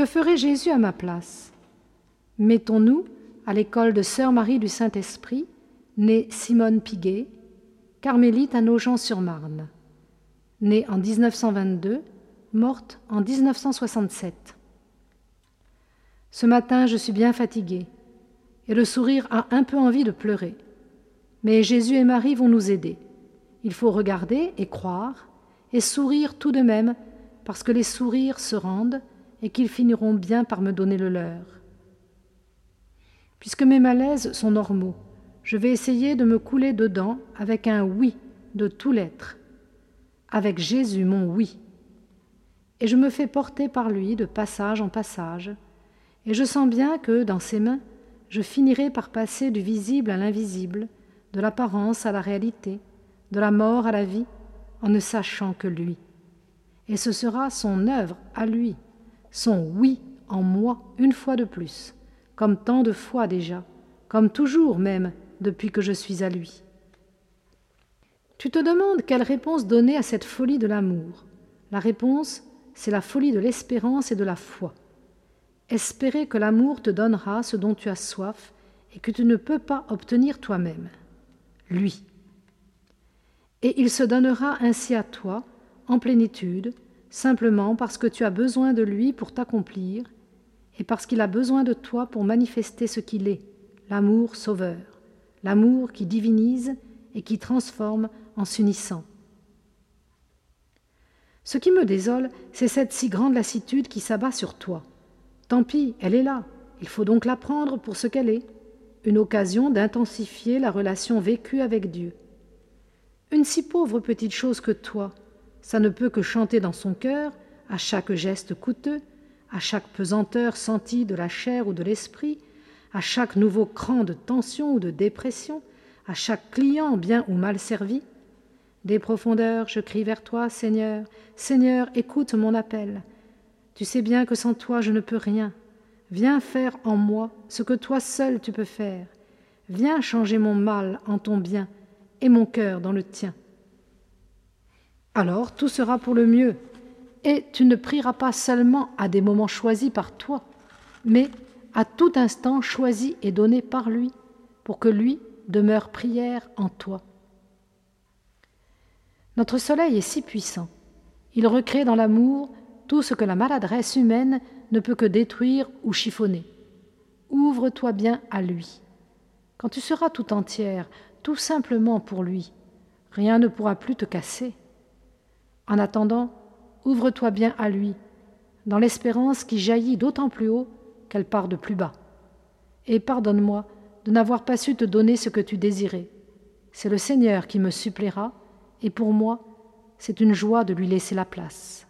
Que ferait Jésus à ma place? Mettons-nous à l'école de Sœur Marie du Saint-Esprit, née Simone Piguet, carmélite à Nogent-sur-Marne, née en 1922, morte en 1967. Ce matin, je suis bien fatiguée, et le sourire a un peu envie de pleurer. Mais Jésus et Marie vont nous aider. Il faut regarder et croire, et sourire tout de même, parce que les sourires se rendent et qu'ils finiront bien par me donner le leur. Puisque mes malaises sont normaux, je vais essayer de me couler dedans avec un oui de tout l'être, avec Jésus mon oui. Et je me fais porter par lui de passage en passage, et je sens bien que, dans ses mains, je finirai par passer du visible à l'invisible, de l'apparence à la réalité, de la mort à la vie, en ne sachant que lui. Et ce sera son œuvre à lui, son oui en moi une fois de plus, comme tant de fois déjà, comme toujours même depuis que je suis à lui. Tu te demandes quelle réponse donner à cette folie de l'amour. La réponse, c'est la folie de l'espérance et de la foi. Espérer que l'amour te donnera ce dont tu as soif et que tu ne peux pas obtenir toi-même. Lui. Et il se donnera ainsi à toi, en plénitude, simplement parce que tu as besoin de lui pour t'accomplir, et parce qu'il a besoin de toi pour manifester ce qu'il est, l'amour sauveur, l'amour qui divinise et qui transforme en s'unissant. Ce qui me désole, c'est cette si grande lassitude qui s'abat sur toi. Tant pis, elle est là, il faut donc la prendre pour ce qu'elle est, une occasion d'intensifier la relation vécue avec Dieu. Une si pauvre petite chose que toi, ça ne peut que chanter dans son cœur, à chaque geste coûteux, à chaque pesanteur sentie de la chair ou de l'esprit, à chaque nouveau cran de tension ou de dépression, à chaque client bien ou mal servi. Des profondeurs, je crie vers toi, Seigneur, Seigneur, écoute mon appel. Tu sais bien que sans toi je ne peux rien. Viens faire en moi ce que toi seul tu peux faire. Viens changer mon mal en ton bien et mon cœur dans le tien alors tout sera pour le mieux, et tu ne prieras pas seulement à des moments choisis par toi, mais à tout instant choisi et donné par lui, pour que lui demeure prière en toi. Notre soleil est si puissant, il recrée dans l'amour tout ce que la maladresse humaine ne peut que détruire ou chiffonner. Ouvre-toi bien à lui. Quand tu seras tout entière, tout simplement pour lui, rien ne pourra plus te casser. En attendant, ouvre-toi bien à lui, dans l'espérance qui jaillit d'autant plus haut qu'elle part de plus bas. Et pardonne-moi de n'avoir pas su te donner ce que tu désirais. C'est le Seigneur qui me suppléera, et pour moi, c'est une joie de lui laisser la place.